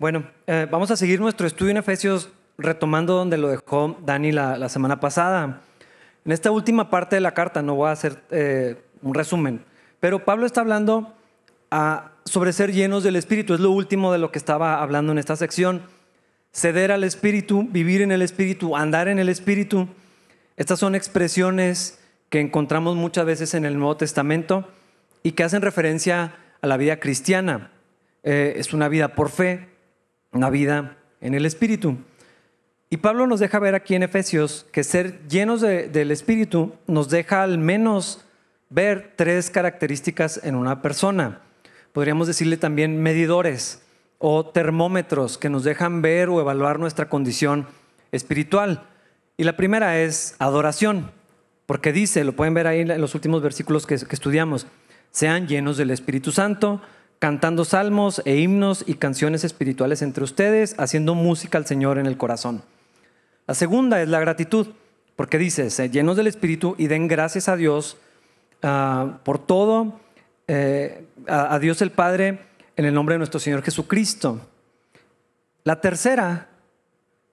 Bueno, eh, vamos a seguir nuestro estudio en Efesios retomando donde lo dejó Dani la, semana pasada. En esta última parte de la carta, no voy a hacer eh, un resumen, pero Pablo está hablando ah, sobre ser llenos del Espíritu, es lo último de lo que estaba hablando en esta sección. Ceder al Espíritu, vivir en el Espíritu, andar en el Espíritu. Estas son expresiones que encontramos muchas veces en el Nuevo Testamento y que hacen referencia a la vida cristiana. Eh, es una vida por fe, una vida en el Espíritu. Y Pablo nos deja ver aquí en Efesios que ser llenos del Espíritu nos deja al menos ver tres características en una persona. Podríamos decirle también medidores o termómetros que nos dejan ver o evaluar nuestra condición espiritual. Y la primera es adoración, porque dice, lo pueden ver ahí en los últimos versículos que estudiamos, sean llenos del Espíritu Santo, cantando salmos e himnos y canciones espirituales entre ustedes, haciendo música al Señor en el corazón. La segunda es la gratitud, porque dice, llenos del Espíritu y den gracias a Dios ah, por todo, eh, a, Dios el Padre, en el nombre de nuestro Señor Jesucristo. La tercera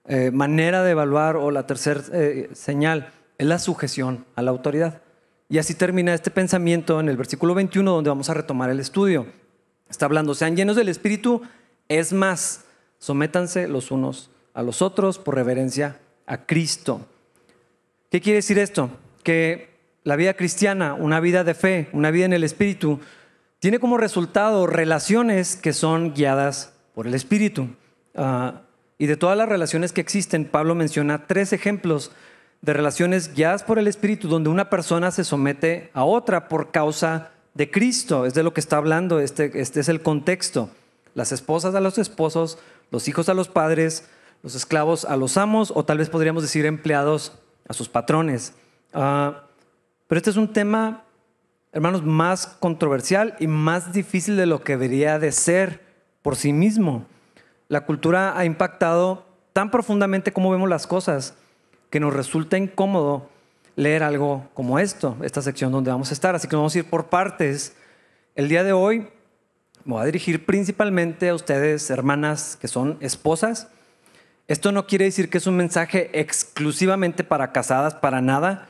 eh, manera de evaluar o la tercera eh, señal es la sujeción a la autoridad. Y así termina este pensamiento en el versículo 21 donde vamos a retomar el estudio. Está hablando, sean llenos del Espíritu, es más, sométanse los unos a los otros por reverencia a Cristo. ¿Qué quiere decir esto? Que la vida cristiana, una vida de fe, una vida en el Espíritu, tiene como resultado relaciones que son guiadas por el Espíritu. Ah, y de todas las relaciones que existen, Pablo menciona tres ejemplos de relaciones guiadas por el Espíritu, donde una persona se somete a otra por causa de Cristo, es de lo que está hablando, este, este es el contexto. Las esposas a los esposos, los hijos a los padres, los esclavos a los amos, o tal vez podríamos decir empleados a sus patrones. Ah, pero este es un tema, hermanos, más controversial y más difícil de lo que debería de ser por sí mismo. La cultura ha impactado tan profundamente como vemos las cosas que nos resulta incómodo leer algo como esto, esta sección donde vamos a estar. Así que vamos a ir por partes. El día de hoy me voy a dirigir principalmente a ustedes, hermanas que son esposas. Esto no quiere decir que es un mensaje exclusivamente para casadas, para nada.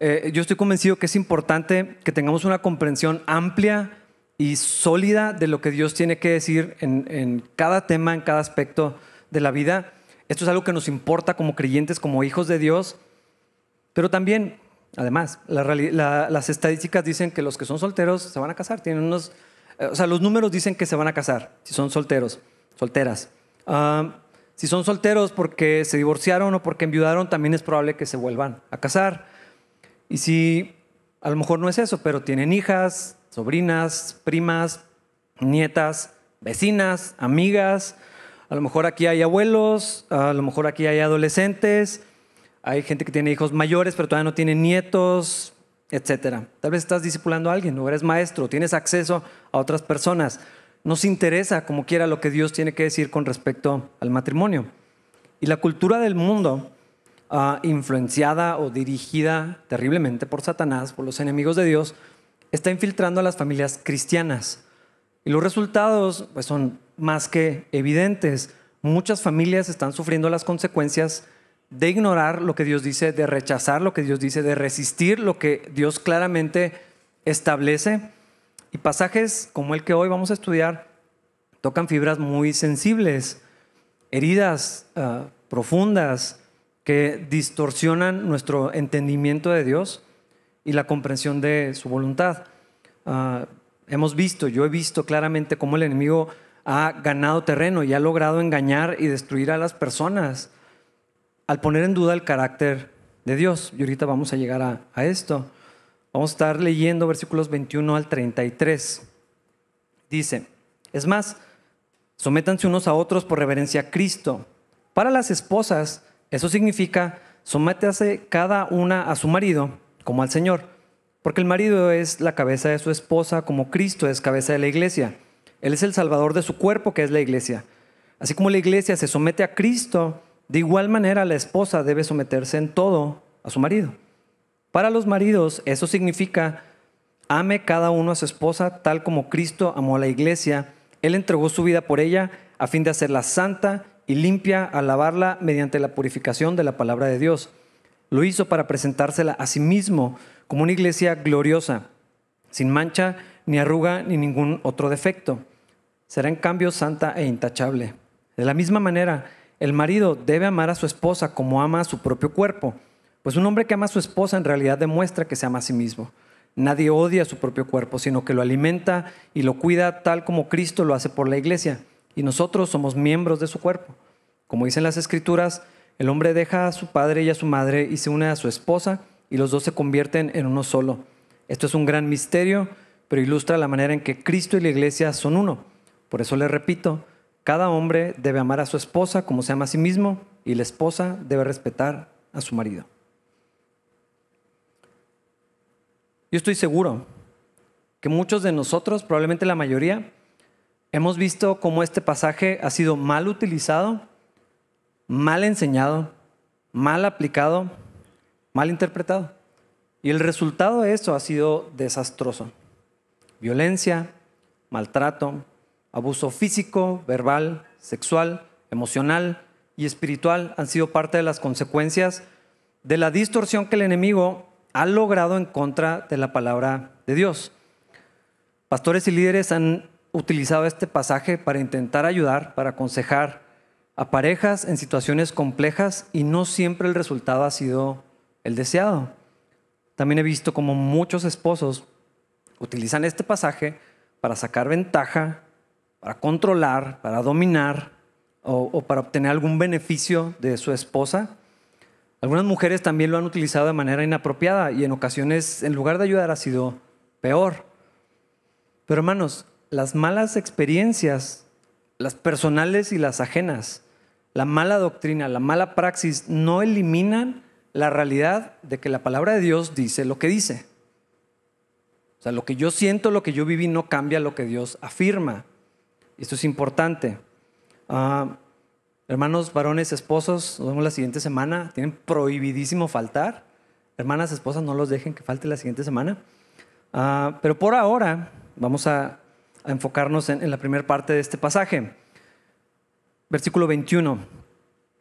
Eh, yo estoy convencido que es importante que tengamos una comprensión amplia y sólida de lo que Dios tiene que decir en, en cada tema, en cada aspecto de la vida. Esto es algo que nos importa como creyentes, como hijos de Dios. Pero también, además, las estadísticas dicen que los que son solteros se van a casar. Tienen unos, eh, o sea, los números dicen que se van a casar si son solteros, solteras. Si son solteros porque se divorciaron o porque enviudaron, también es probable que se vuelvan a casar. Y si a lo mejor no es eso, pero tienen hijas, sobrinas, primas, nietas, vecinas, amigas, a lo mejor aquí hay abuelos, a lo mejor aquí hay adolescentes, hay gente que tiene hijos mayores, pero todavía no tiene nietos, etc. Tal vez estás discipulando a alguien, o eres maestro, tienes acceso a otras personas. Nos interesa, como quiera, lo que Dios tiene que decir con respecto al matrimonio. Y la cultura del mundo, ah, influenciada o dirigida terriblemente por Satanás, por los enemigos de Dios, está infiltrando a las familias cristianas. Y los resultados pues, son más que evidentes. Muchas familias están sufriendo las consecuencias de ignorar lo que Dios dice, de rechazar lo que Dios dice, de resistir lo que Dios claramente establece. Y pasajes como el que hoy vamos a estudiar tocan fibras muy sensibles, heridas ah, profundas que distorsionan nuestro entendimiento de Dios y la comprensión de su voluntad. Ah, hemos visto, yo he visto claramente cómo el enemigo ha ganado terreno y ha logrado engañar y destruir a las personas al poner en duda el carácter de Dios. Y ahorita vamos a llegar a, esto. Vamos a estar leyendo versículos 21 al 33. Dice, es más, sométanse unos a otros por reverencia a Cristo. Para las esposas, eso significa sométase cada una a su marido como al Señor, porque el marido es la cabeza de su esposa como Cristo es cabeza de la iglesia. Él es el salvador de su cuerpo que es la iglesia. Así como la iglesia se somete a Cristo, de igual manera, la esposa debe someterse en todo a su marido. Para los maridos, eso significa ame cada uno a su esposa tal como Cristo amó a la iglesia. Él entregó su vida por ella, a fin de hacerla santa y limpia al lavarla mediante la purificación de la palabra de Dios. Lo hizo para presentársela a sí mismo como una iglesia gloriosa, sin mancha, ni arruga, ni ningún otro defecto. Será en cambio santa e intachable. De la misma manera, el marido debe amar a su esposa como ama a su propio cuerpo, pues un hombre que ama a su esposa en realidad demuestra que se ama a sí mismo. Nadie odia a su propio cuerpo, sino que lo alimenta y lo cuida tal como Cristo lo hace por la iglesia, y nosotros somos miembros de su cuerpo. Como dicen las escrituras, el hombre deja a su padre y a su madre y se une a su esposa, y los dos se convierten en uno solo. Esto es un gran misterio, pero ilustra la manera en que Cristo y la iglesia son uno. Por eso le repito, cada hombre debe amar a su esposa como se ama a sí mismo, y la esposa debe respetar a su marido. Yo estoy seguro que muchos de nosotros, probablemente la mayoría, hemos visto cómo este pasaje ha sido mal utilizado, mal enseñado, mal aplicado, mal interpretado. Y el resultado de eso ha sido desastroso. Violencia, maltrato, abuso físico, verbal, sexual, emocional y espiritual han sido parte de las consecuencias de la distorsión que el enemigo ha logrado en contra de la palabra de Dios. Pastores y líderes han utilizado este pasaje para intentar ayudar, para aconsejar a parejas en situaciones complejas y no siempre el resultado ha sido el deseado. También he visto como muchos esposos utilizan este pasaje para sacar ventaja, para controlar, para dominar o, para obtener algún beneficio de su esposa algunas mujeres también lo han utilizado de manera inapropiada y en ocasiones, en lugar de ayudar, ha sido peor. Pero hermanos, las malas experiencias, las personales y las ajenas, la mala doctrina, la mala praxis, no eliminan la realidad de que la palabra de Dios dice lo que dice. O sea, lo que yo siento, lo que yo viví, no cambia lo que Dios afirma. Esto es importante. Ah, Hermanos, varones, esposos, nos vemos la siguiente semana. Tienen prohibidísimo faltar. Hermanas, esposas, no los dejen que falte la siguiente semana. Ah, pero por ahora vamos a, enfocarnos en, en la primera parte de este pasaje. Versículo 21.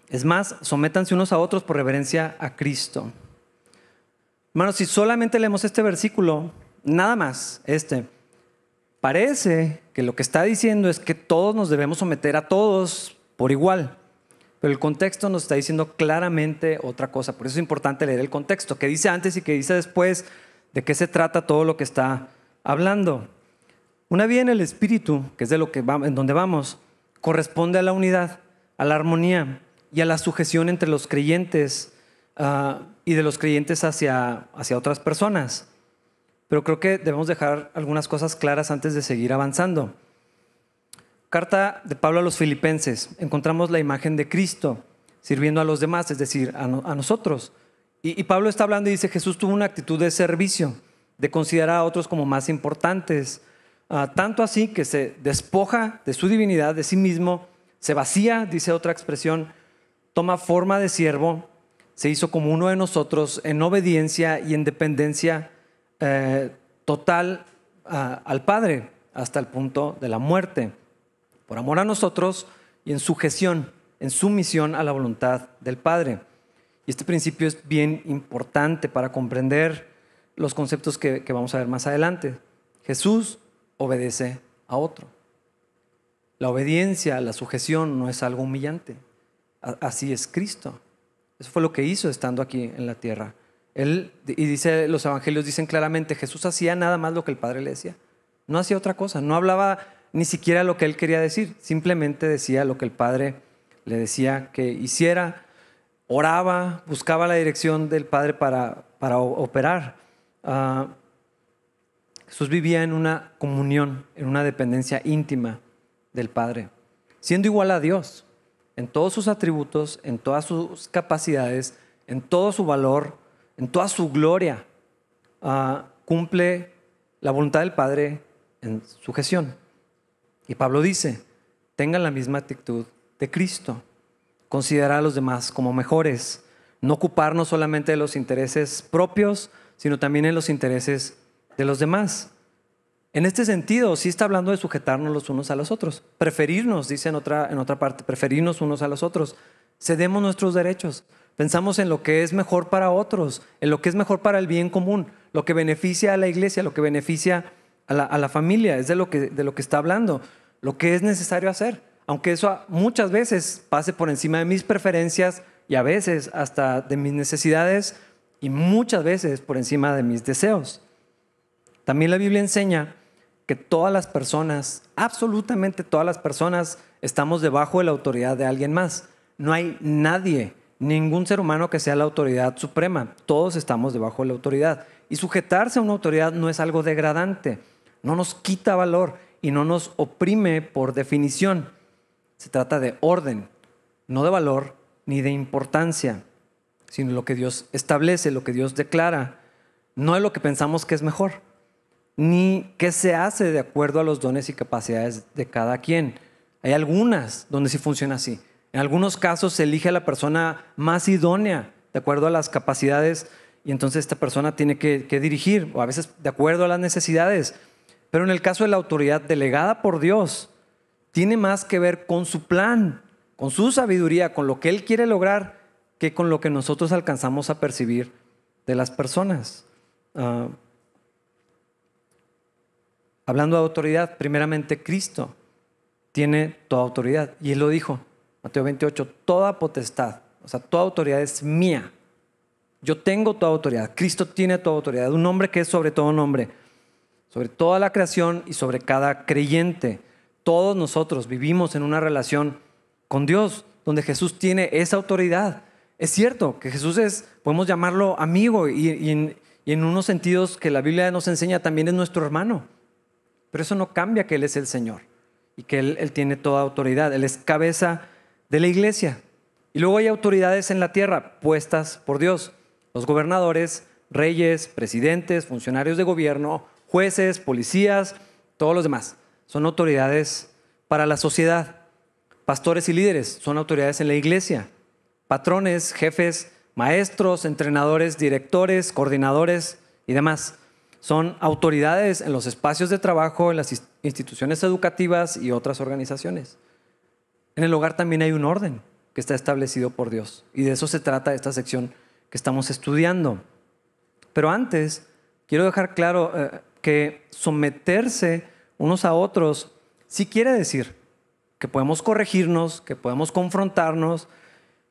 Es más, sométanse unos a otros por reverencia a Cristo. Hermanos, si solamente leemos este versículo, nada más, este, parece que lo que está diciendo es que todos nos debemos someter a todos por igual. Pero el contexto nos está diciendo claramente otra cosa. Por eso es importante leer el contexto, que dice antes y que dice después, de qué se trata todo lo que está hablando. Una vida en el espíritu, que es de lo que en donde vamos, corresponde a la unidad, a la armonía y a la sujeción entre los creyentes ah, y de los creyentes hacia, hacia otras personas. Pero creo que debemos dejar algunas cosas claras antes de seguir avanzando. Carta de Pablo a los filipenses, encontramos la imagen de Cristo sirviendo a los demás, es decir, a, nosotros. Y, Pablo está hablando y dice, Jesús tuvo una actitud de servicio, de considerar a otros como más importantes, ah, tanto así que se despoja de su divinidad, de sí mismo, se vacía, dice otra expresión, toma forma de siervo, se hizo como uno de nosotros en obediencia y en dependencia eh, total al Padre, hasta el punto de la muerte por amor a nosotros y en sujeción, en sumisión a la voluntad del Padre. Y este principio es bien importante para comprender los conceptos que, vamos a ver más adelante. Jesús obedece a otro. La obediencia, la sujeción no es algo humillante. Así es Cristo. Eso fue lo que hizo estando aquí en la tierra. Él, y dice, los evangelios dicen claramente, Jesús hacía nada más lo que el Padre le decía. No hacía otra cosa. No hablaba ni siquiera lo que él quería decir, simplemente decía lo que el Padre le decía que hiciera, oraba, buscaba la dirección del Padre para, para operar. Ah, Jesús vivía en una comunión, en una dependencia íntima del Padre, siendo igual a Dios en todos sus atributos, en todas sus capacidades, en todo su valor, en toda su gloria. Ah, cumple la voluntad del Padre en su gestión. Y Pablo dice, tengan la misma actitud de Cristo, considerar a los demás como mejores, no ocuparnos solamente de los intereses propios, sino también en los intereses de los demás. En este sentido, sí está hablando de sujetarnos los unos a los otros, preferirnos, dice en otra, en otra parte, preferirnos unos a los otros. Cedemos nuestros derechos, pensamos en lo que es mejor para otros, en lo que es mejor para el bien común, lo que beneficia a la iglesia, lo que beneficia a la, familia, es de lo, que, de lo que está hablando, lo que es necesario hacer, aunque eso muchas veces pase por encima de mis preferencias y a veces hasta de mis necesidades y muchas veces por encima de mis deseos. También la Biblia enseña que todas las personas, absolutamente todas las personas, estamos debajo de la autoridad de alguien más. No hay nadie, ningún ser humano que sea la autoridad suprema. Todos estamos debajo de la autoridad. Y sujetarse a una autoridad no es algo degradante, no nos quita valor y no nos oprime por definición. Se trata de orden, no de valor ni de importancia, sino lo que Dios establece, lo que Dios declara, no es lo que pensamos que es mejor ni qué se hace de acuerdo a los dones y capacidades de cada quien. Hay algunas donde sí funciona así. En algunos casos se elige a la persona más idónea de acuerdo a las capacidades y entonces esta persona tiene que, dirigir, o a veces de acuerdo a las necesidades. Pero en el caso de la autoridad delegada por Dios, tiene más que ver con su plan, con su sabiduría, con lo que Él quiere lograr, que con lo que nosotros alcanzamos a percibir de las personas. Ah, Hablando de autoridad, primeramente Cristo tiene toda autoridad. Y Él lo dijo, Mateo 28, toda potestad, o sea, toda autoridad es mía. Yo tengo toda autoridad. Cristo tiene toda autoridad. Un nombre que es sobre todo nombre, sobre toda la creación y sobre cada creyente. Todos nosotros vivimos en una relación con Dios, donde Jesús tiene esa autoridad. Es cierto que Jesús es, podemos llamarlo amigo y, y en unos sentidos que la Biblia nos enseña también es nuestro hermano. Pero eso no cambia que Él es el Señor y que él, tiene toda autoridad. Él es cabeza de la iglesia. Y luego hay autoridades en la tierra puestas por Dios. Los gobernadores, reyes, presidentes, funcionarios de gobierno, jueces, policías, todos los demás. Son autoridades para la sociedad. Pastores y líderes son autoridades en la iglesia. Patrones, jefes, maestros, entrenadores, directores, coordinadores y demás son autoridades en los espacios de trabajo, en las instituciones educativas y otras organizaciones. En el hogar también hay un orden que está establecido por Dios. Y de eso se trata esta sección que estamos estudiando. Pero antes, quiero dejar claro eh, que someterse unos a otros sí quiere decir que podemos corregirnos, que podemos confrontarnos,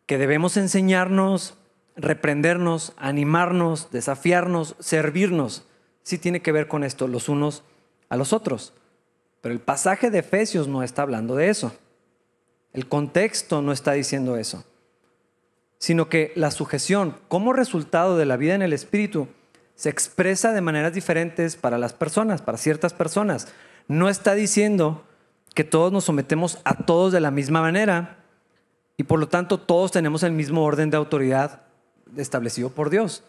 que debemos enseñarnos, reprendernos, animarnos, desafiarnos, servirnos sí tiene que ver con esto, los unos a los otros. Pero el pasaje de Efesios no está hablando de eso. El contexto no está diciendo eso. Sino que la sujeción como resultado de la vida en el Espíritu se expresa de maneras diferentes para las personas, para ciertas personas. No está diciendo que todos nos sometemos a todos de la misma manera y por lo tanto todos tenemos el mismo orden de autoridad establecido por Dios.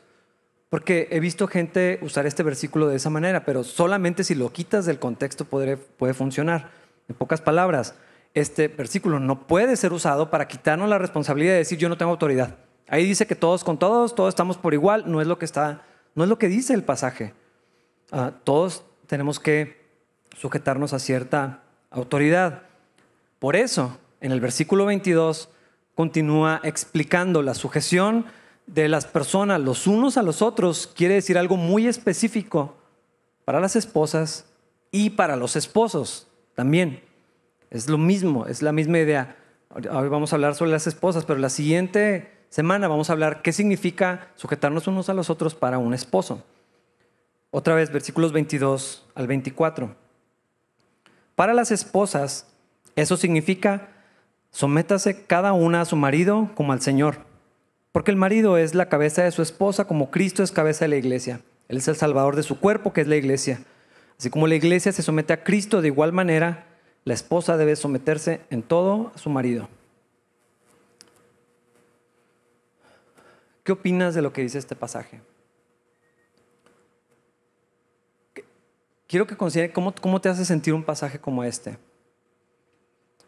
Porque he visto gente usar este versículo de esa manera, pero solamente si lo quitas del contexto puede, puede funcionar. En pocas palabras, este versículo no puede ser usado para quitarnos la responsabilidad de decir yo no tengo autoridad. Ahí dice que todos con todos, todos estamos por igual, no es lo que está, no es lo que dice el pasaje. Ah, todos tenemos que sujetarnos a cierta autoridad. Por eso, en el versículo 22 continúa explicando la sujeción de las personas los unos a los otros quiere decir algo muy específico para las esposas y para los esposos también. Es lo mismo, es la misma idea. Hoy vamos a hablar sobre las esposas, pero la siguiente semana vamos a hablar qué significa sujetarnos unos a los otros para un esposo. Otra vez, versículos 22 al 24. Para las esposas, eso significa sométase cada una a su marido como al Señor porque el marido es la cabeza de su esposa como Cristo es cabeza de la iglesia. Él es el salvador de su cuerpo, que es la iglesia. Así como la iglesia se somete a Cristo de igual manera, la esposa debe someterse en todo a su marido. ¿Qué opinas de lo que dice este pasaje? Quiero que considere cómo, cómo te hace sentir un pasaje como este.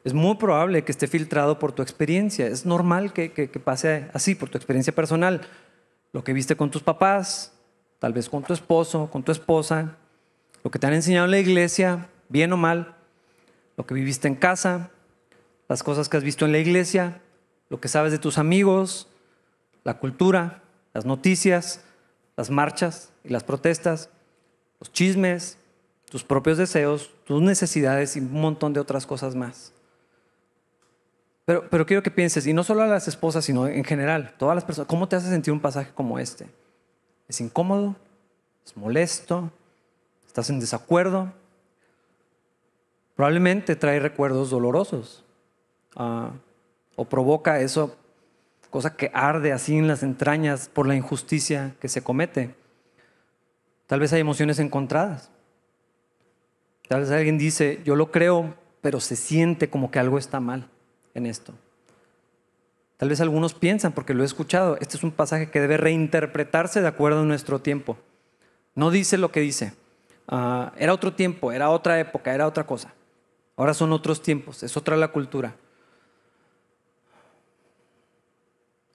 Es muy probable que esté filtrado por tu experiencia. Es normal que, pase así, por tu experiencia personal. Lo que viste con tus papás, tal vez con tu esposo, con tu esposa, Lo que te han enseñado en la iglesia, bien o mal, lo que viviste en casa, las cosas que has visto en la iglesia, lo que sabes de tus amigos, la cultura, las noticias, las marchas y las protestas, los chismes, tus propios deseos, tus necesidades y un montón de otras cosas más. Pero, pero quiero que pienses, y no solo a las esposas, sino en general, todas las personas, ¿cómo te hace sentir un pasaje como este? ¿Es incómodo? ¿Es molesto? ¿Estás en desacuerdo? Probablemente trae recuerdos dolorosos uh, o provoca eso, cosa que arde así en las entrañas por la injusticia que se comete. Tal vez hay emociones encontradas. Tal vez alguien dice, yo lo creo, pero se siente como que algo está mal en esto. Tal vez algunos piensan, porque lo he escuchado, este es un pasaje que debe reinterpretarse de acuerdo a nuestro tiempo. No dice lo que dice. Ah, era otro tiempo, era otra época, era otra cosa. Ahora son otros tiempos, es otra la cultura.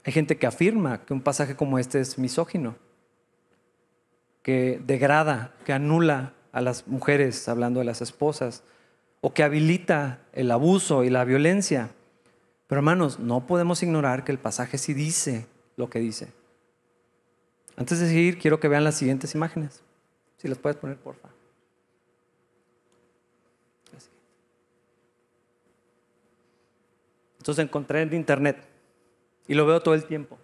Hay gente que afirma que un pasaje como este es misógino que degrada, que anula a las mujeres, hablando de las esposas, o que habilita el abuso y la violencia. Pero hermanos, no podemos ignorar que el pasaje sí dice lo que dice. Antes de seguir, quiero que vean las siguientes imágenes. Si las puedes poner, por favor. Entonces encontré en internet y lo veo todo el tiempo.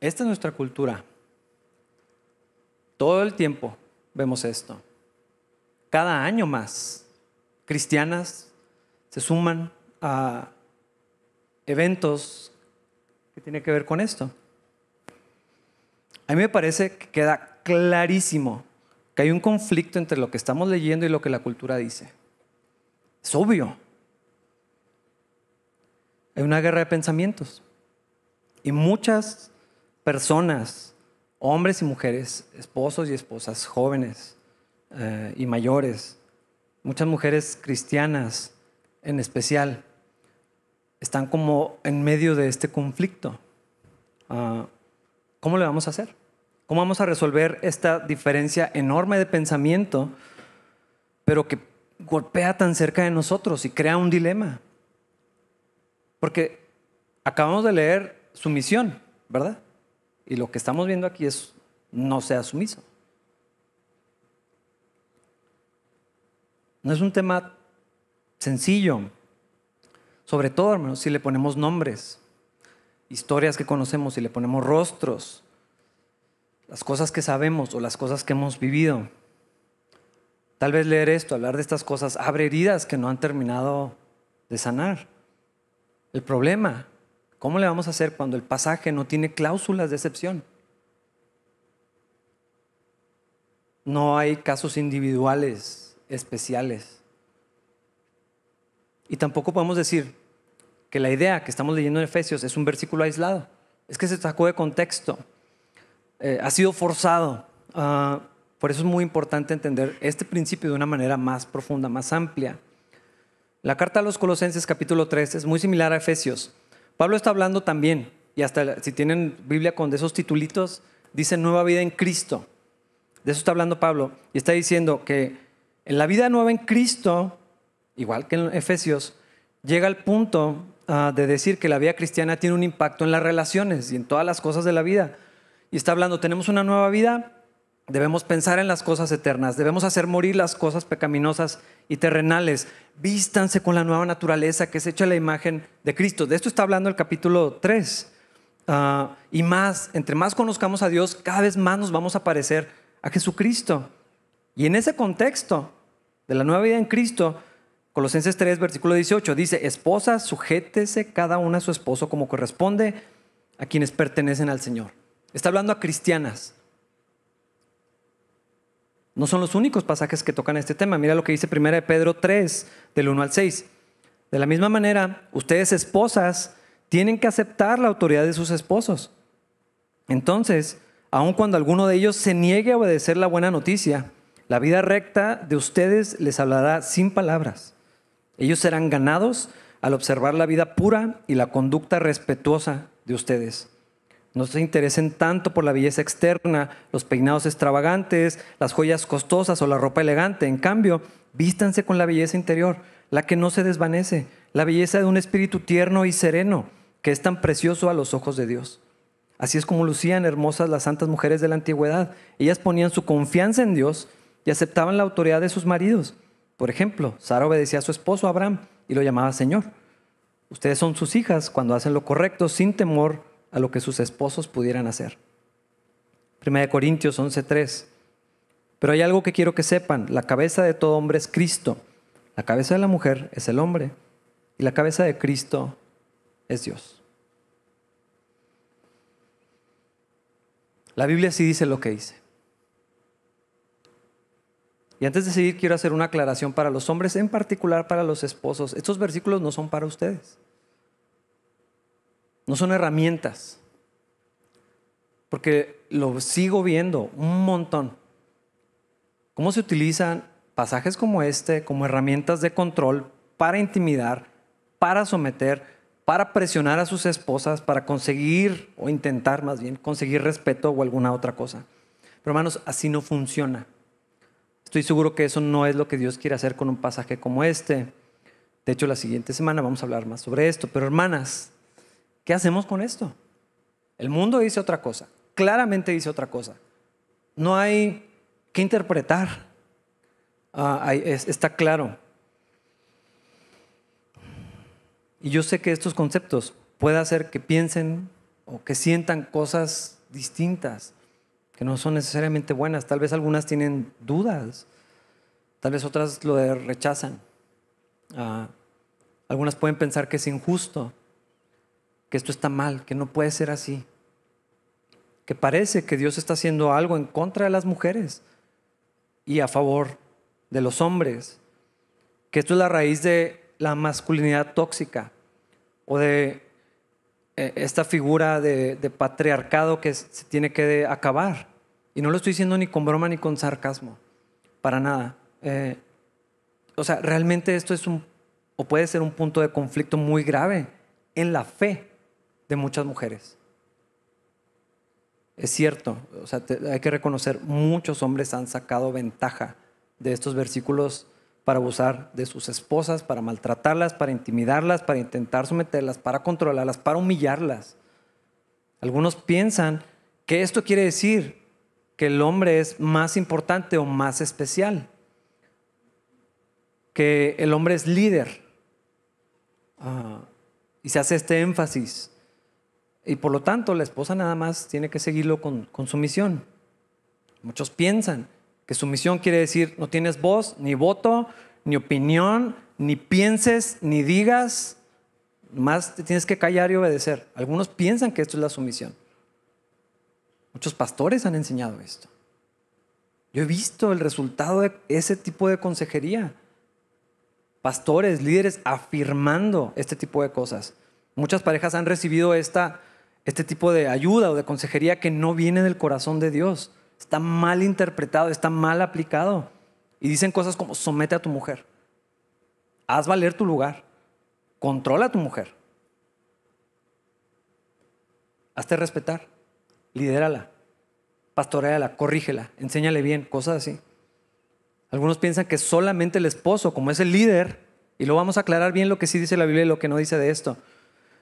Esta es nuestra cultura. Todo el tiempo vemos esto. Cada año más, cristianas se suman a eventos que tienen que ver con esto. A mí me parece que queda clarísimo que hay un conflicto entre lo que estamos leyendo y lo que la cultura dice. Es obvio. Hay una guerra de pensamientos. Y muchas personas, hombres y mujeres, esposos y esposas, jóvenes eh, y mayores, muchas mujeres cristianas en especial, están como en medio de este conflicto. Ah, ¿Cómo le vamos a hacer? ¿Cómo vamos a resolver esta diferencia enorme de pensamiento, pero que golpea tan cerca de nosotros y crea un dilema? Porque acabamos de leer su misión, ¿verdad? Y lo que estamos viendo aquí es no sea sumiso. No es un tema sencillo. Sobre todo, hermanos, si le ponemos nombres, historias que conocemos, si le ponemos rostros, las cosas que sabemos o las cosas que hemos vivido. Tal vez leer esto, hablar de estas cosas, abre heridas que no han terminado de sanar. El problema ¿Cómo le vamos a hacer cuando el pasaje no tiene cláusulas de excepción? No hay casos individuales especiales. Y tampoco podemos decir que la idea que estamos leyendo en Efesios es un versículo aislado. Es que se sacó de contexto. Eh, ha sido forzado. Ah, por eso es muy importante entender este principio de una manera más profunda, más amplia. La carta a los Colosenses capítulo 3 es muy similar a Efesios. Pablo está hablando también, y hasta si tienen Biblia con de esos titulitos, dice nueva vida en Cristo. De eso está hablando Pablo. Y está diciendo que en la vida nueva en Cristo, igual que en Efesios, llega al punto ah, de decir que la vida cristiana tiene un impacto en las relaciones y en todas las cosas de la vida. Y está hablando, tenemos una nueva vida, Debemos pensar en las cosas eternas, debemos hacer morir las cosas pecaminosas y terrenales. Vístanse con la nueva naturaleza que es hecha la imagen de Cristo. De esto está hablando el capítulo 3. Ah, y más, entre más conozcamos a Dios, cada vez más nos vamos a parecer a Jesucristo. Y en ese contexto de la nueva vida en Cristo, Colosenses 3, versículo 18, dice, esposas, sujétese cada una a su esposo como corresponde a quienes pertenecen al Señor. Está hablando a cristianas. No son los únicos pasajes que tocan este tema. Mira lo que dice 1 Pedro 3, del 1 al 6. De la misma manera, ustedes esposas tienen que aceptar la autoridad de sus esposos. Entonces, aun cuando alguno de ellos se niegue a obedecer la buena noticia, la vida recta de ustedes les hablará sin palabras. Ellos serán ganados al observar la vida pura y la conducta respetuosa de ustedes. No se interesen tanto por la belleza externa, los peinados extravagantes, las joyas costosas o la ropa elegante. En cambio, vístanse con la belleza interior, la que no se desvanece, la belleza de un espíritu tierno y sereno, que es tan precioso a los ojos de Dios. Así es como lucían hermosas las santas mujeres de la antigüedad. Ellas ponían su confianza en Dios y aceptaban la autoridad de sus maridos. Por ejemplo, Sara obedecía a su esposo Abraham y lo llamaba Señor. Ustedes son sus hijas cuando hacen lo correcto sin temor a lo que sus esposos pudieran hacer. Primera de Corintios 11:3. Pero hay algo que quiero que sepan, la cabeza de todo hombre es Cristo, la cabeza de la mujer es el hombre y la cabeza de Cristo es Dios. La Biblia sí dice lo que dice. Y antes de seguir, quiero hacer una aclaración para los hombres, en particular para los esposos. Estos versículos no son para ustedes. No son herramientas. Porque lo sigo viendo un montón. ¿Cómo se utilizan pasajes como este como herramientas de control para intimidar, para someter, para presionar a sus esposas, para conseguir o intentar más bien conseguir respeto o alguna otra cosa? Pero hermanos, así no funciona. Estoy seguro que eso no es lo que Dios quiere hacer con un pasaje como este. De hecho, la siguiente semana vamos a hablar más sobre esto. Pero hermanas, ¿Qué hacemos con esto? El mundo dice otra cosa, claramente dice otra cosa. No hay que interpretar. Ah, está claro. Y yo sé que estos conceptos pueden hacer que piensen o que sientan cosas distintas, que no son necesariamente buenas. Tal vez algunas tienen dudas, tal vez otras lo rechazan. Ah, algunas pueden pensar que es injusto que esto está mal, que no puede ser así. Que parece que Dios está haciendo algo en contra de las mujeres y a favor de los hombres. Que esto es la raíz de la masculinidad tóxica o de eh, esta figura de, patriarcado que se tiene que acabar. Y no lo estoy diciendo ni con broma ni con sarcasmo, para nada. Eh, o sea, realmente esto es un, o puede ser un punto de conflicto muy grave en la fe de muchas mujeres. Es cierto, o sea, hay que reconocer, muchos hombres han sacado ventaja de estos versículos para abusar de sus esposas, para maltratarlas, para intimidarlas, para intentar someterlas, para controlarlas, para humillarlas. Algunos piensan que esto quiere decir que el hombre es más importante o más especial, que el hombre es líder. Ah, y se hace este énfasis y por lo tanto, la esposa nada más tiene que seguirlo con, con su misión. Muchos piensan que su misión quiere decir no tienes voz, ni voto, ni opinión, ni pienses, ni digas, más te tienes que callar y obedecer. Algunos piensan que esto es la sumisión. Muchos pastores han enseñado esto. Yo he visto el resultado de ese tipo de consejería. Pastores, líderes afirmando este tipo de cosas. Muchas parejas han recibido esta este tipo de ayuda o de consejería que no viene del corazón de Dios. Está mal interpretado, está mal aplicado. Y dicen cosas como somete a tu mujer, haz valer tu lugar, controla a tu mujer, hazte respetar, lidérala, pastoreala, corrígela, enséñale bien, cosas así. Algunos piensan que solamente el esposo, como es el líder, y lo vamos a aclarar bien lo que sí dice la Biblia y lo que no dice de esto,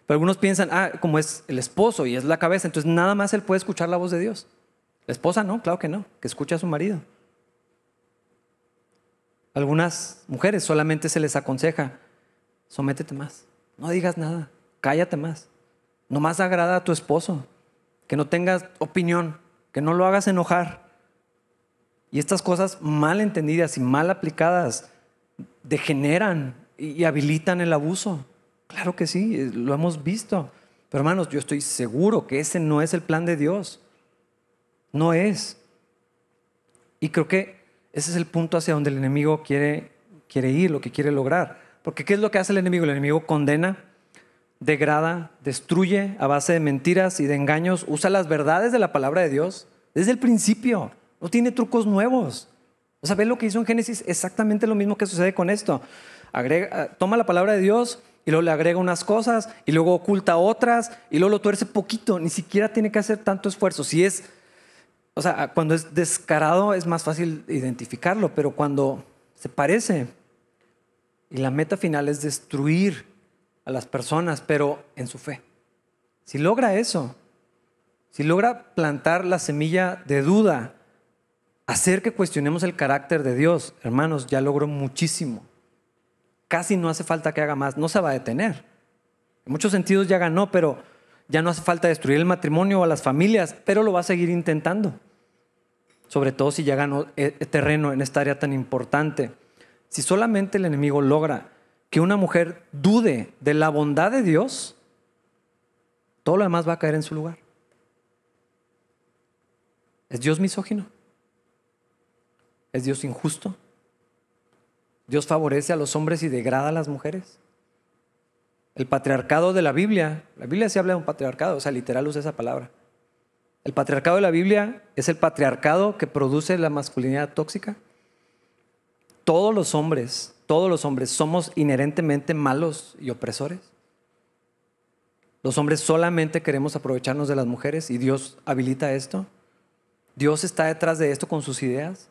pero algunos piensan, ah, como es el esposo y es la cabeza, entonces nada más él puede escuchar la voz de Dios. La esposa no, claro que no, que escucha a su marido. Algunas mujeres solamente se les aconseja, sométete más, no digas nada, cállate más, no más agrada a tu esposo, que no tengas opinión, que no lo hagas enojar. Y estas cosas mal entendidas y mal aplicadas degeneran y habilitan el abuso. Claro que sí, eh, lo hemos visto. Pero hermanos, yo estoy seguro que ese no es el plan de Dios. No es. Y creo que ese es el punto hacia donde el enemigo quiere, quiere ir, lo que quiere lograr. Porque ¿qué es lo que hace el enemigo? El enemigo condena, degrada, destruye a base de mentiras y de engaños, usa las verdades de la palabra de Dios desde el principio. No tiene trucos nuevos. O sea, ¿ves lo que hizo en Génesis? Exactamente lo mismo que sucede con esto. agrega, toma la palabra de Dios y luego le agrega unas cosas y luego oculta otras y luego lo tuerce poquito, ni siquiera tiene que hacer tanto esfuerzo. Si es, o sea, cuando es descarado es más fácil identificarlo, pero cuando se parece y la meta final es destruir a las personas, pero en su fe. Si logra eso, si logra plantar la semilla de duda, hacer que cuestionemos el carácter de Dios, hermanos, ya logró muchísimo. Casi no hace falta que haga más, no se va a detener. En muchos sentidos ya ganó, pero ya no hace falta destruir el matrimonio o a las familias, pero lo va a seguir intentando. Sobre todo si ya ganó eh, terreno en esta área tan importante. Si solamente el enemigo logra que una mujer dude de la bondad de Dios, todo lo demás va a caer en su lugar. ¿Es Dios misógino? ¿Es Dios injusto? ¿Dios favorece a los hombres y degrada a las mujeres? El patriarcado de la Biblia, la Biblia se habla de un patriarcado, o sea, literal usa esa palabra. El patriarcado de la Biblia es el patriarcado que produce la masculinidad tóxica. Todos los hombres, todos los hombres somos inherentemente malos y opresores. Los hombres solamente queremos aprovecharnos de las mujeres y Dios habilita esto. Dios está detrás de esto con sus ideas.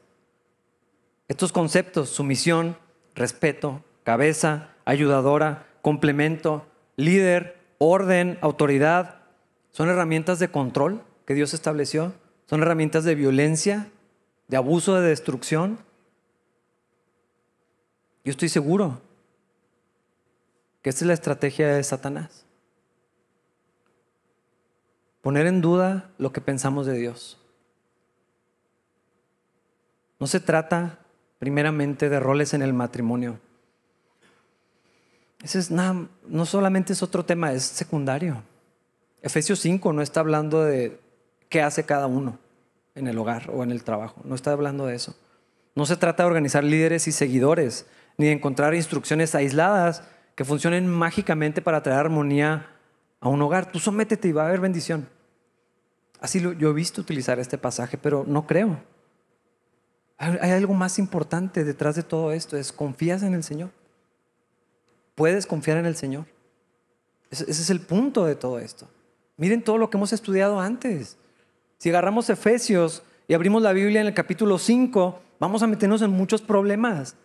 Estos conceptos, sumisión, respeto, cabeza, ayudadora, complemento, líder, orden, autoridad, son herramientas de control que Dios estableció, son herramientas de violencia, de abuso, de destrucción. Yo estoy seguro que esta es la estrategia de Satanás. Poner en duda lo que pensamos de Dios. No se trata primeramente de roles en el matrimonio. Ese es nada, no solamente es otro tema, es secundario. Efesios 5 no está hablando de qué hace cada uno en el hogar o en el trabajo, no está hablando de eso. No se trata de organizar líderes y seguidores, ni de encontrar instrucciones aisladas que funcionen mágicamente para traer armonía a un hogar. Tú sométete y va a haber bendición. Así lo, yo he visto utilizar este pasaje, pero no creo. Hay algo más importante detrás de todo esto, es confías en el Señor. Puedes confiar en el Señor. Ese es el punto de todo esto. Miren todo lo que hemos estudiado antes. Si agarramos Efesios y abrimos la Biblia en el capítulo 5, vamos a meternos en muchos problemas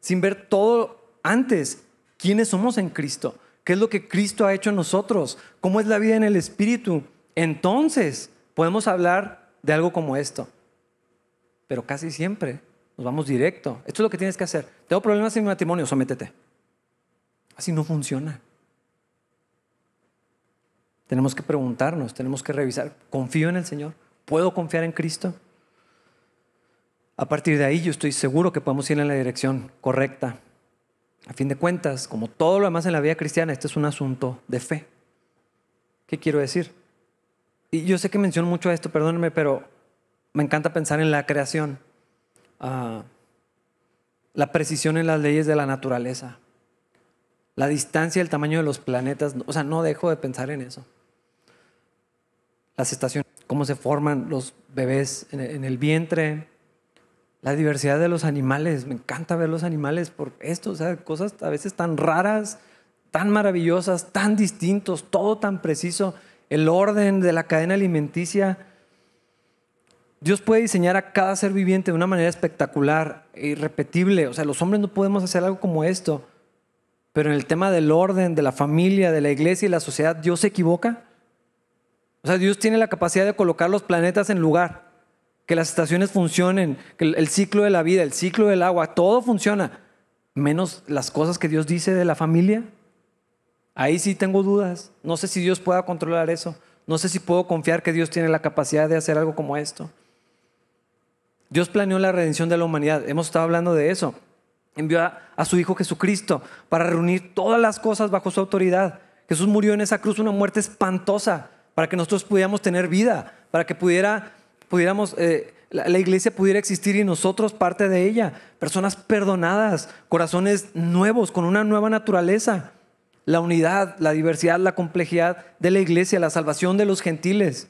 sin ver todo antes. ¿Quiénes somos en Cristo? ¿Qué es lo que Cristo ha hecho en nosotros? ¿Cómo es la vida en el Espíritu? Entonces podemos hablar de algo como esto pero casi siempre nos vamos directo. Esto es lo que tienes que hacer. Tengo problemas en mi matrimonio, sométete. Así no funciona. Tenemos que preguntarnos, tenemos que revisar, ¿confío en el Señor? ¿Puedo confiar en Cristo? A partir de ahí yo estoy seguro que podemos ir en la dirección correcta. A fin de cuentas, como todo lo demás en la vida cristiana, este es un asunto de fe. ¿Qué quiero decir? Y yo sé que menciono mucho esto, perdónenme, pero me encanta pensar en la creación, ah, la precisión en las leyes de la naturaleza, la distancia el tamaño de los planetas. O sea, no dejo de pensar en eso. Las estaciones, cómo se forman los bebés en el vientre, la diversidad de los animales. Me encanta ver los animales por esto, o sea, cosas a veces tan raras, tan maravillosas, tan distintos, todo tan preciso, el orden de la cadena alimenticia Dios puede diseñar a cada ser viviente de una manera espectacular e irrepetible. O sea, los hombres no podemos hacer algo como esto. Pero en el tema del orden, de la familia, de la iglesia y la sociedad, ¿Dios se equivoca? O sea, Dios tiene la capacidad de colocar los planetas en lugar, que las estaciones funcionen, que el ciclo de la vida, el ciclo del agua, todo funciona, menos las cosas que Dios dice de la familia. Ahí sí tengo dudas. No sé si Dios pueda controlar eso. No sé si puedo confiar que Dios tiene la capacidad de hacer algo como esto. Dios planeó la redención de la humanidad. Hemos estado hablando de eso. Envió a, su Hijo Jesucristo para reunir todas las cosas bajo su autoridad. Jesús murió en esa cruz una muerte espantosa para que nosotros pudiéramos tener vida, para que pudiera, pudiéramos, eh, la, la iglesia pudiera existir y nosotros parte de ella. Personas perdonadas, corazones nuevos, con una nueva naturaleza. La unidad, la diversidad, la complejidad de la iglesia, la salvación de los gentiles,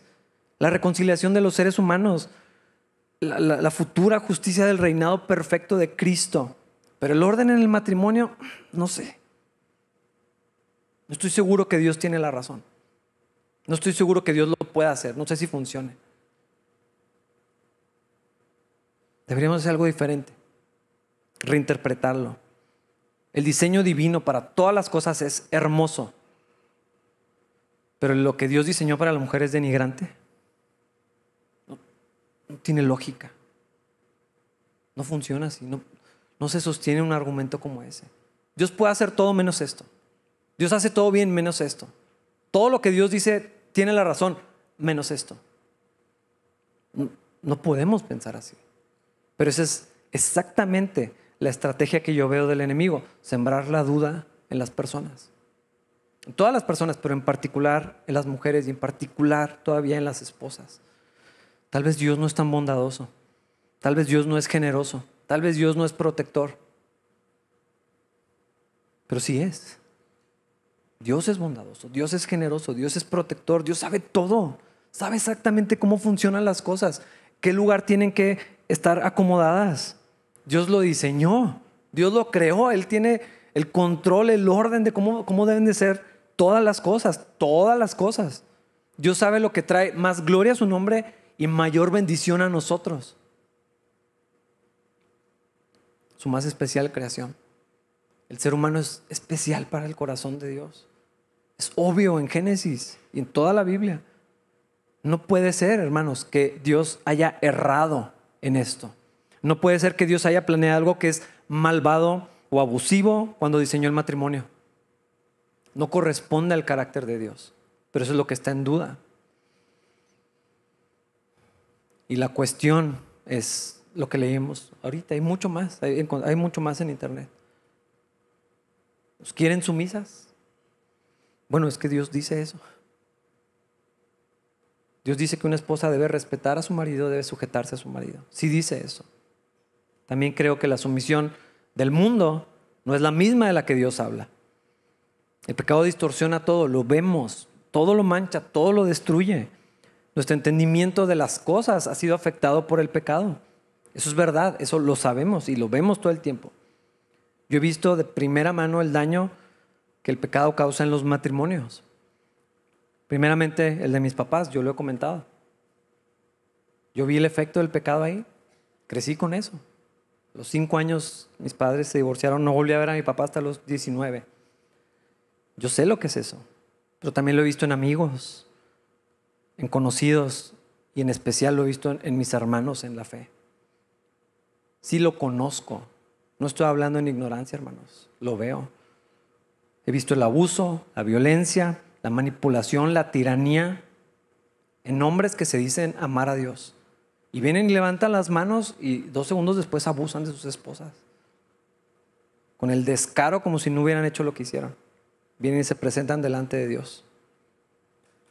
la reconciliación de los seres humanos la, futura justicia del reinado perfecto de Cristo. Pero el orden en el matrimonio, no sé. No estoy seguro que Dios tiene la razón. No estoy seguro que Dios lo pueda hacer. No sé si funcione. Deberíamos hacer algo diferente. Reinterpretarlo. El diseño divino para todas las cosas es hermoso. Pero lo que Dios diseñó para la mujer es denigrante. No, tiene lógica. No funciona así. No, no se sostiene un argumento como ese. Dios puede hacer todo menos esto. Dios hace todo bien menos esto. Todo lo que Dios dice tiene la razón menos esto. No podemos pensar así. Pero esa es exactamente la estrategia que yo veo del enemigo, sembrar la duda en las personas. En todas las personas, pero en particular en las mujeres y en particular todavía en las esposas. Tal vez Dios no es tan bondadoso. Tal vez Dios no es generoso. Tal vez Dios no es protector. Pero sí es. Dios es bondadoso, Dios es generoso, Dios es protector, Dios sabe todo. Sabe exactamente cómo funcionan las cosas, qué lugar tienen que estar acomodadas. Dios lo diseñó, Dios lo creó, Él tiene el control, el orden de cómo, cómo deben de ser todas las cosas, todas las cosas. Dios sabe lo que trae más gloria a su nombre y mayor bendición a nosotros. Su más especial creación. El ser humano es especial para el corazón de Dios. Es obvio en Génesis y en toda la Biblia. No puede ser, hermanos, que Dios haya errado en esto. No puede ser que Dios haya planeado algo que es malvado o abusivo cuando diseñó el matrimonio. No corresponde al carácter de Dios. Pero eso es lo que está en duda. Y la cuestión es lo que leímos ahorita. Hay mucho más, hay, hay mucho más en internet. ¿Nos quieren sumisas? Bueno, es que Dios dice eso. Dios dice que una esposa debe respetar a su marido, debe sujetarse a su marido. Sí dice eso. También creo que la sumisión del mundo no es la misma de la que Dios habla. El pecado distorsiona todo, lo vemos, todo lo mancha, todo lo destruye. Nuestro entendimiento de las cosas ha sido afectado por el pecado. Eso es verdad, eso lo sabemos y lo vemos todo el tiempo. Yo he visto de primera mano el daño que el pecado causa en los matrimonios. Primeramente, el de mis papás, yo lo he comentado. Yo vi el efecto del pecado ahí, crecí con eso. los cinco años mis padres se divorciaron, no volví a ver a mi papá hasta los 19. Yo sé lo que es eso, pero también lo he visto en amigos, en conocidos y en especial lo he visto en mis hermanos en la fe. Sí lo conozco, no estoy hablando en ignorancia, hermanos, lo veo. He visto el abuso, la violencia, la manipulación, la tiranía en hombres que se dicen amar a Dios. Y vienen y levantan las manos y dos segundos después abusan de sus esposas. Con el descaro como si no hubieran hecho lo que hicieron. Vienen y se presentan delante de Dios.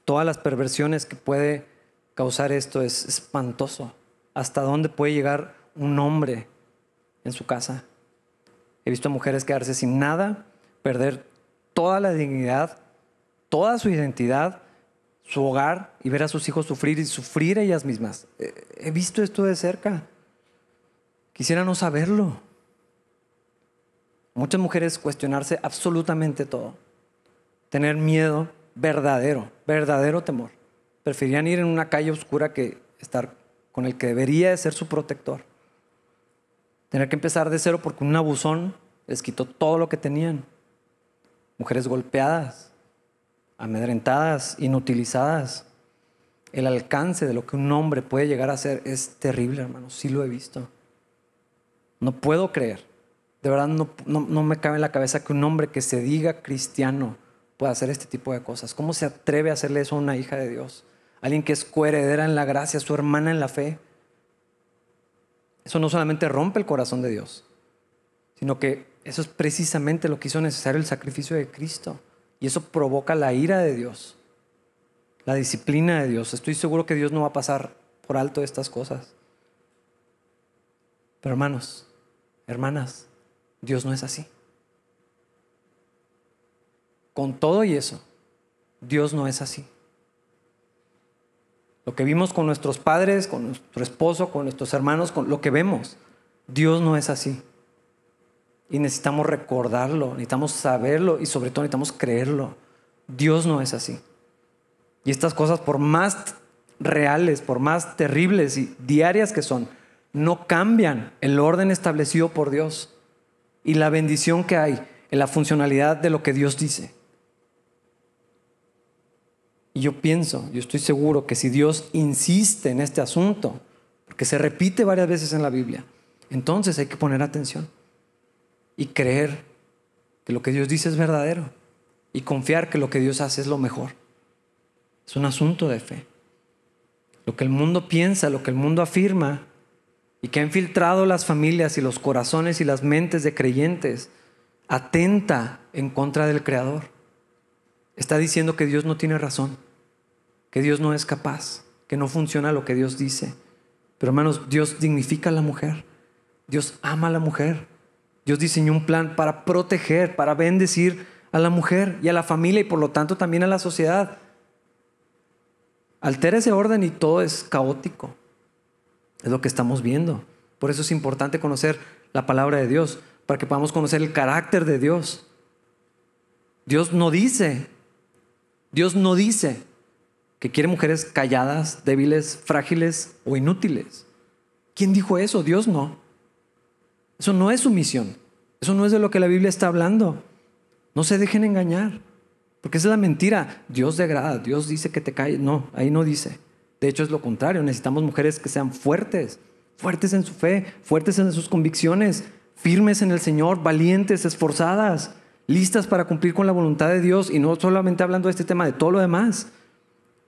Todas las perversiones que puede causar esto es espantoso. ¿Hasta dónde puede llegar un hombre en su casa? He visto mujeres quedarse sin nada, perder toda la dignidad, toda su identidad, su hogar y ver a sus hijos sufrir y sufrir ellas mismas. He visto esto de cerca. Quisiera no saberlo. Muchas mujeres cuestionarse absolutamente todo. Tener miedo verdadero, verdadero temor. Preferían ir en una calle oscura que estar con el que debería de ser su protector. Tener que empezar de cero porque un abusón les quitó todo lo que tenían. Mujeres golpeadas, amedrentadas, inutilizadas. El alcance de lo que un hombre puede llegar a ser es terrible, hermano. Sí lo he visto. No puedo creer. De verdad no, no, me cabe en la cabeza que un hombre que se diga cristiano pueda hacer este tipo de cosas. ¿Cómo se atreve a hacerle eso a una hija de Dios? Alguien que es coheredera en la gracia, su hermana en la fe. Eso no solamente rompe el corazón de Dios, sino que eso es precisamente lo que hizo necesario el sacrificio de Cristo. Y eso provoca la ira de Dios, la disciplina de Dios. Estoy seguro que Dios no va a pasar por alto estas cosas. Pero hermanos, hermanas, Dios no es así. Con todo y eso, Dios no es así. Lo que vimos con nuestros padres, con nuestro esposo, con nuestros hermanos, con lo que vemos, Dios no es así. y necesitamos recordarlo, necesitamos saberlo y sobre todo necesitamos creerlo. Dios no es así. Y estas cosas, por más reales, por más terribles y diarias que son, no cambian el orden establecido por Dios y la bendición que hay en la funcionalidad de lo que Dios dice. Y yo pienso, yo estoy seguro que si Dios insiste en este asunto, porque se repite varias veces en la Biblia, entonces hay que poner atención y creer que lo que Dios dice es verdadero y confiar que lo que Dios hace es lo mejor. Es un asunto de fe. Lo que el mundo piensa, lo que el mundo afirma y que ha infiltrado las familias y los corazones y las mentes de creyentes, atenta en contra del Creador. Está diciendo que Dios no tiene razón, que Dios no es capaz, que no funciona lo que Dios dice. Pero hermanos, Dios dignifica a la mujer, Dios ama a la mujer, Dios diseñó un plan para proteger, para bendecir a la mujer y a la familia y por lo tanto también a la sociedad. Altera ese orden y todo es caótico. Es lo que estamos viendo. Por eso es importante conocer la palabra de Dios, para que podamos conocer el carácter de Dios. Dios no dice, Dios no dice que quiere mujeres calladas, débiles, frágiles o inútiles. ¿Quién dijo eso? Dios no. Eso no es su misión. Eso no es de lo que la Biblia está hablando. No se dejen engañar. Porque esa es la mentira. Dios degrada, Dios dice que te calles. No, ahí no dice. De hecho es lo contrario. Necesitamos mujeres que sean fuertes, fuertes en su fe, fuertes en sus convicciones, firmes en el Señor, valientes, esforzadas, listas para cumplir con la voluntad de Dios. Y no solamente hablando de este tema, de todo lo demás.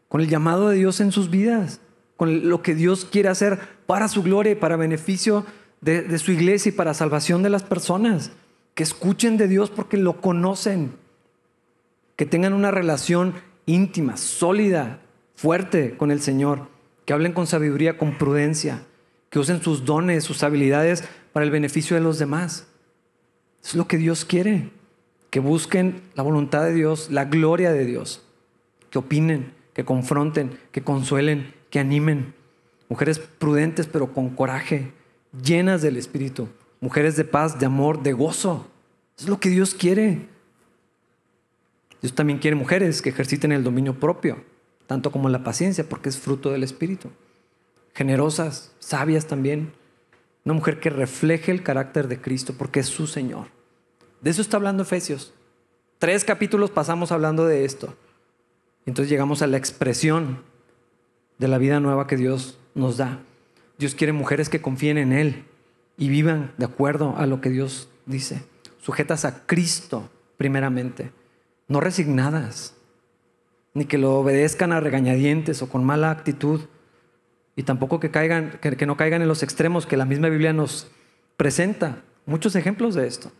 Con el llamado de Dios en sus vidas. Con lo que Dios quiere hacer para su gloria y para beneficio de, su iglesia y para salvación de las personas. Que escuchen de Dios porque lo conocen. Que tengan una relación íntima, sólida, fuerte con el Señor. Que hablen con sabiduría, con prudencia. Que usen sus dones, sus habilidades para el beneficio de los demás. Es lo que Dios quiere. Que busquen la voluntad de Dios, la gloria de Dios. Que opinen, que confronten, que consuelen, que animen. Mujeres prudentes pero con coraje, llenas del Espíritu, mujeres de paz, de amor, de gozo. es lo que Dios quiere. Dios también quiere mujeres que ejerciten el dominio propio, tanto como la paciencia, porque es fruto del Espíritu. Generosas, sabias también. Una mujer que refleje el carácter de Cristo, porque es su Señor. De eso está hablando Efesios. Tres capítulos pasamos hablando de esto. Entonces llegamos a la expresión de la vida nueva que Dios nos da. Dios quiere mujeres que confíen en Él y vivan de acuerdo a lo que Dios dice, sujetas a Cristo primeramente, no resignadas, ni que lo obedezcan a regañadientes o con mala actitud, y tampoco que, caigan, que, no caigan en los extremos que la misma Biblia nos presenta. Muchos ejemplos de esto.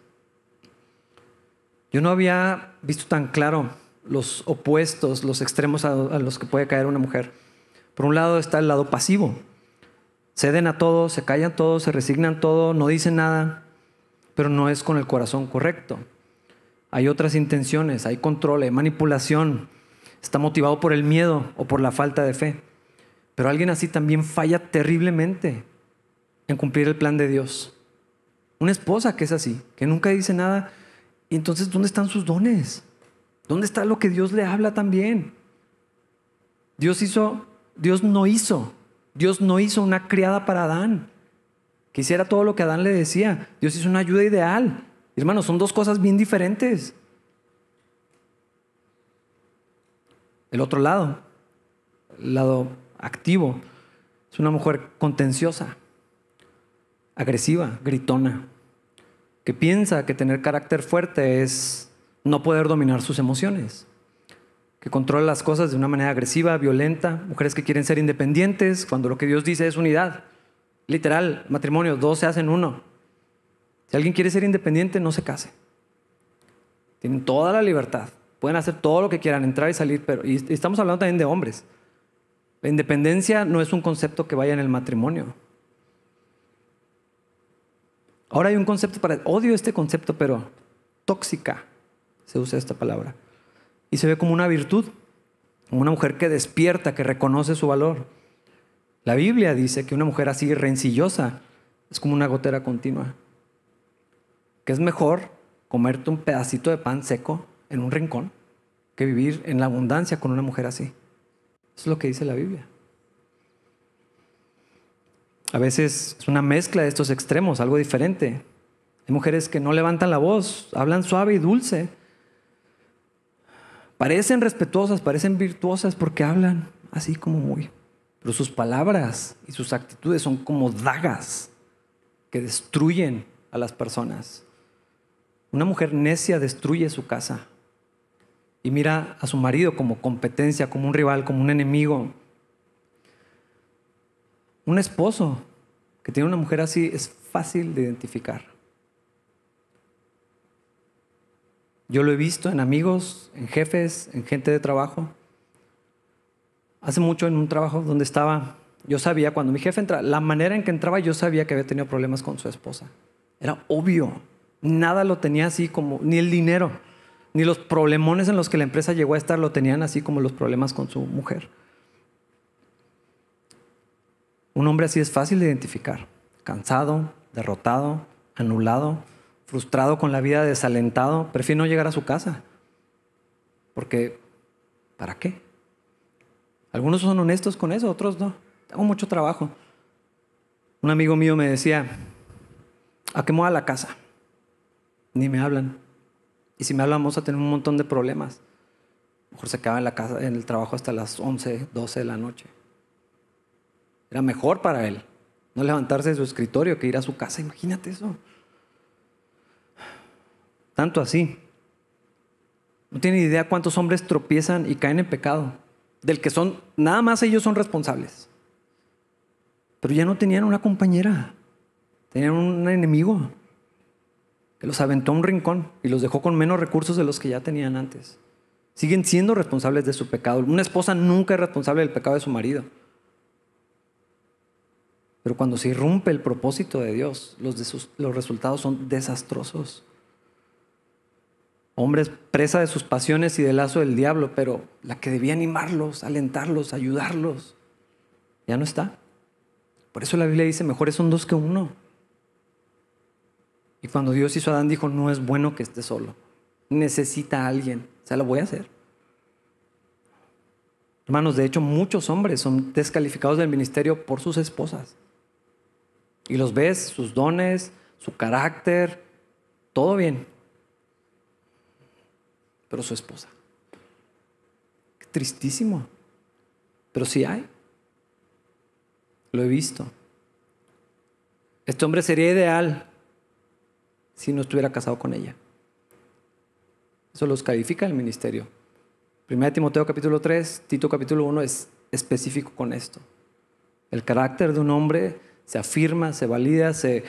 Yo no había visto tan claro los opuestos, los extremos a, los que puede caer una mujer. Por un lado está el lado pasivo, Ceden a todo, se callan todo, se resignan todo, no dicen nada, pero no es con el corazón correcto. Hay otras intenciones, hay control, hay manipulación, está motivado por el miedo o por la falta de fe. Pero alguien así también falla terriblemente en cumplir el plan de Dios. Una esposa que es así, que nunca dice nada. Y entonces, ¿dónde están sus dones? ¿Dónde está lo que Dios le habla también? Dios hizo, Dios no hizo Dios no hizo una criada para Adán, que hiciera todo lo que Adán le decía. Dios hizo una ayuda ideal. Hermanos, son dos cosas bien diferentes. El otro lado, el lado activo, es una mujer contenciosa, agresiva, gritona, que piensa que tener carácter fuerte es no poder dominar sus emociones que controla las cosas de una manera agresiva, violenta, mujeres que quieren ser independientes, cuando lo que Dios dice es unidad. Literal, matrimonio, dos se hacen uno. Si alguien quiere ser independiente, no se case. Tienen toda la libertad. Pueden hacer todo lo que quieran, entrar y salir, pero y estamos hablando también de hombres. La independencia no es un concepto que vaya en el matrimonio. Ahora hay un concepto para, odio este concepto, pero tóxica, se usa esta palabra y se ve como una virtud, como una mujer que despierta, que reconoce su valor. La Biblia dice que una mujer así rencillosa es como una gotera continua. que es mejor comerte un pedacito de pan seco en un rincón que vivir en la abundancia con una mujer así. Eso es lo que dice la Biblia. A veces es una mezcla de estos extremos, algo diferente. Hay mujeres que no levantan la voz, hablan suave y dulce. Parecen respetuosas, parecen virtuosas porque hablan así como muy. Pero sus palabras y sus actitudes son como dagas que destruyen a las personas. Una mujer necia destruye su casa y mira a su marido como competencia, como un rival, como un enemigo. Un esposo que tiene una mujer así es fácil de identificar. Yo lo he visto en amigos, en jefes, en gente de trabajo. Hace mucho en un trabajo donde estaba, yo sabía, cuando mi jefe entraba, la manera en que entraba yo sabía que había tenido problemas con su esposa. Era obvio. Nada lo tenía así como, ni el dinero, ni los problemones en los que la empresa llegó a estar lo tenían así como los problemas con su mujer. Un hombre así es fácil de identificar. Cansado, derrotado, anulado, frustrado con la vida, desalentado, prefiere no llegar a su casa. Porque, ¿para qué? Algunos son honestos con eso, otros no. Tengo mucho trabajo. Un amigo mío me decía, ¿a qué moda la casa? Ni me hablan. Y si me hablan, vamos a tener un montón de problemas. mejor se quedaba en la casa, en el trabajo hasta las 11, 12 de la noche. Era mejor para él no levantarse de su escritorio que ir a su casa. Imagínate eso. Tanto así. No tiene idea cuántos hombres tropiezan y caen en pecado. Del que son, nada más ellos son responsables. Pero ya no tenían una compañera. Tenían un enemigo que los aventó a un rincón y los dejó con menos recursos de los que ya tenían antes. Siguen siendo responsables de su pecado. Una esposa nunca es responsable del pecado de su marido. Pero cuando se irrumpe el propósito de Dios, los, los resultados son desastrosos. Hombres presa de sus pasiones y del lazo del diablo, pero la que debía animarlos, alentarlos, ayudarlos, ya no está. Por eso la Biblia dice, mejores son dos que uno. Y cuando Dios hizo a Adán, dijo, no es bueno que esté solo. Necesita a alguien. O sea, lo voy a hacer. Hermanos, de hecho, muchos hombres son descalificados del ministerio por sus esposas. Y los ves, sus dones, su carácter, todo bien. Pero su esposa. Qué tristísimo. Pero sí hay. Lo he visto. Este hombre sería ideal si no estuviera casado con ella. Eso los califica el ministerio. 1 Timoteo capítulo 3, Tito capítulo 1 es específico con esto. El carácter de un hombre se afirma, se valida, se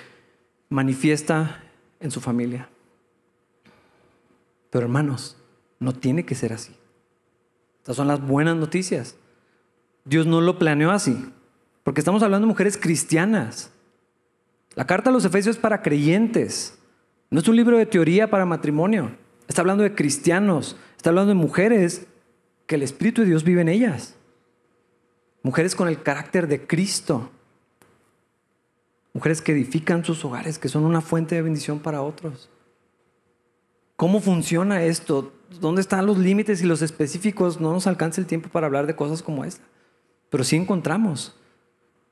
manifiesta en su familia. Pero hermanos, no tiene que ser así. Estas son las buenas noticias. Dios no lo planeó así, porque estamos hablando de mujeres cristianas. La carta a los Efesios es para creyentes, no es un libro de teoría para matrimonio. Está hablando de cristianos, está hablando de mujeres que el Espíritu de Dios vive en ellas. Mujeres con el carácter de Cristo. Mujeres que edifican sus hogares, que son una fuente de bendición para otros. ¿Cómo funciona esto? ¿Dónde están los límites y los específicos? No nos alcanza el tiempo para hablar de cosas como esta. Pero sí encontramos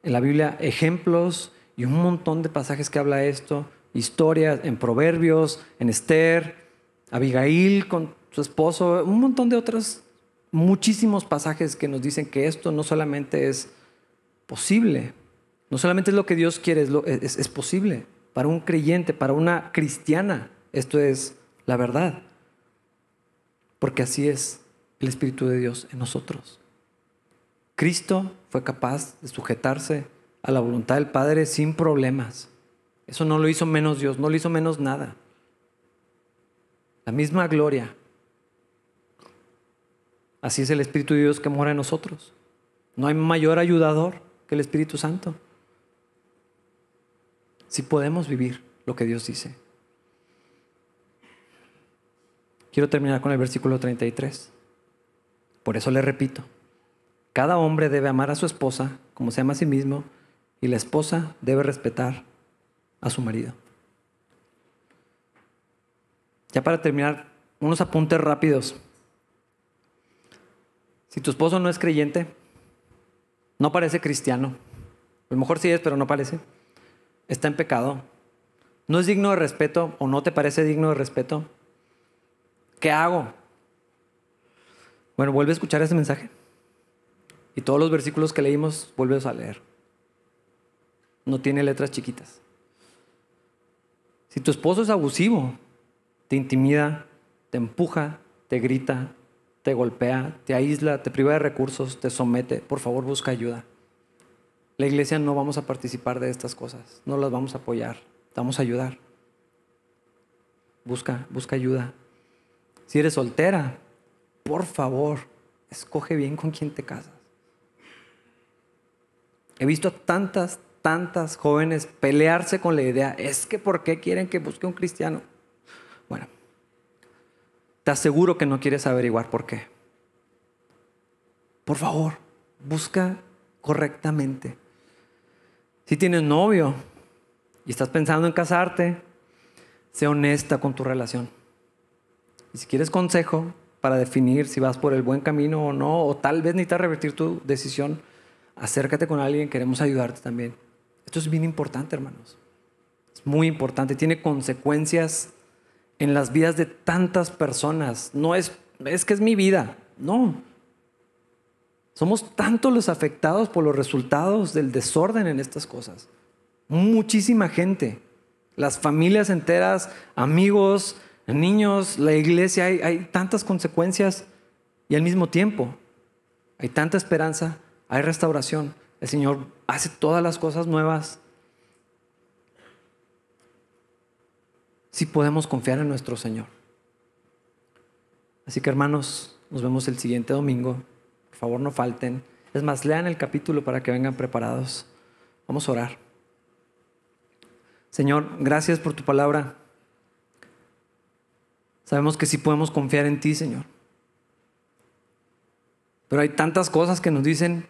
en la Biblia ejemplos y un montón de pasajes que habla esto, historias en Proverbios, en Esther, Abigail con su esposo, un montón de otros, muchísimos pasajes que nos dicen que esto no solamente es posible, no solamente es lo que Dios quiere, es, es, posible. Para un creyente, para una cristiana, esto es la verdad. Porque así es el Espíritu de Dios en nosotros. Cristo fue capaz de sujetarse a la voluntad del Padre sin problemas. Eso no lo hizo menos Dios, no lo hizo menos nada. La misma gloria. Así es el Espíritu de Dios que mora en nosotros. No hay mayor ayudador que el Espíritu Santo si podemos vivir lo que Dios dice. Quiero terminar con el versículo 33. Por eso le repito, cada hombre debe amar a su esposa como se ama a sí mismo y la esposa debe respetar a su marido. Ya para terminar, unos apuntes rápidos. Si tu esposo no es creyente, no parece cristiano, a lo mejor sí es, pero no parece, está en pecado, no es digno de respeto o no te parece digno de respeto, ¿qué hago? Bueno, vuelve a escuchar ese mensaje. Y todos los versículos que leímos, vuelves a leer. No tiene letras chiquitas. Si tu esposo es abusivo, te intimida, te empuja, te grita, te golpea, te aísla, te priva de recursos, te somete, por favor busca ayuda. La iglesia no vamos a participar de estas cosas, no las vamos a apoyar, vamos a ayudar. Busca, busca ayuda. Si eres soltera, por favor, escoge bien con quién te casas. He visto tantas, tantas jóvenes pelearse con la idea, es que ¿por qué quieren que busque un cristiano? Bueno, te aseguro que no quieres averiguar por qué. Por favor, busca correctamente. Si tienes novio y estás pensando en casarte, sé honesta con tu relación. Si quieres consejo para definir si vas por el buen camino o no, o tal vez necesitas revertir tu decisión, acércate con alguien, queremos ayudarte también. Esto es bien importante, hermanos. Es muy importante, tiene consecuencias en las vidas de tantas personas. No es, es que es mi vida, no. Somos tantos los afectados por los resultados del desorden en estas cosas. Muchísima gente, las familias enteras, amigos, niños, la iglesia, hay, hay tantas consecuencias y al mismo tiempo hay tanta esperanza, hay restauración. El Señor hace todas las cosas nuevas. Si podemos confiar en nuestro Señor. Así que hermanos, nos vemos el siguiente domingo. Por favor, no falten. Es más, lean el capítulo para que vengan preparados. Vamos a orar. Señor, gracias por tu palabra. Sabemos que sí podemos confiar en ti, Señor. Pero hay tantas cosas que nos dicen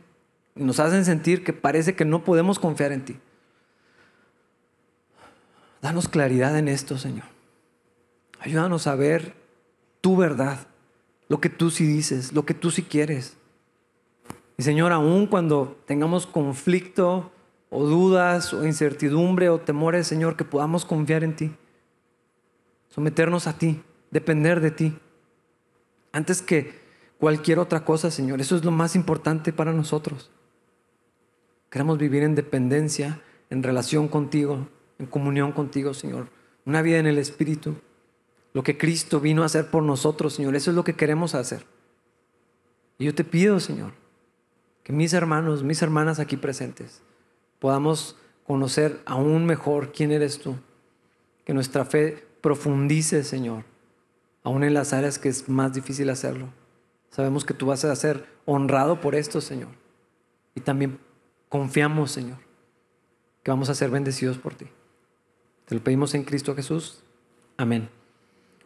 y nos hacen sentir que parece que no podemos confiar en ti. Danos claridad en esto, Señor. Ayúdanos a ver tu verdad, lo que tú sí dices, lo que tú sí quieres. Y Señor, aún cuando tengamos conflicto o dudas o incertidumbre o temores, Señor, que podamos confiar en ti, someternos a ti, depender de ti, antes que cualquier otra cosa, Señor. Eso es lo más importante para nosotros. Queremos vivir en dependencia, en relación contigo, en comunión contigo, Señor. Una vida en el Espíritu. Lo que Cristo vino a hacer por nosotros, Señor. Eso es lo que queremos hacer. Y yo te pido, Señor, que mis hermanos, mis hermanas aquí presentes, podamos conocer aún mejor quién eres tú. Que nuestra fe profundice, Señor, aún en las áreas que es más difícil hacerlo. Sabemos que tú vas a ser honrado por esto, Señor. Y también confiamos, Señor, que vamos a ser bendecidos por ti. Te lo pedimos en Cristo Jesús. Amén.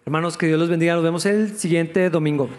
Hermanos, que Dios los bendiga. Nos vemos el siguiente domingo.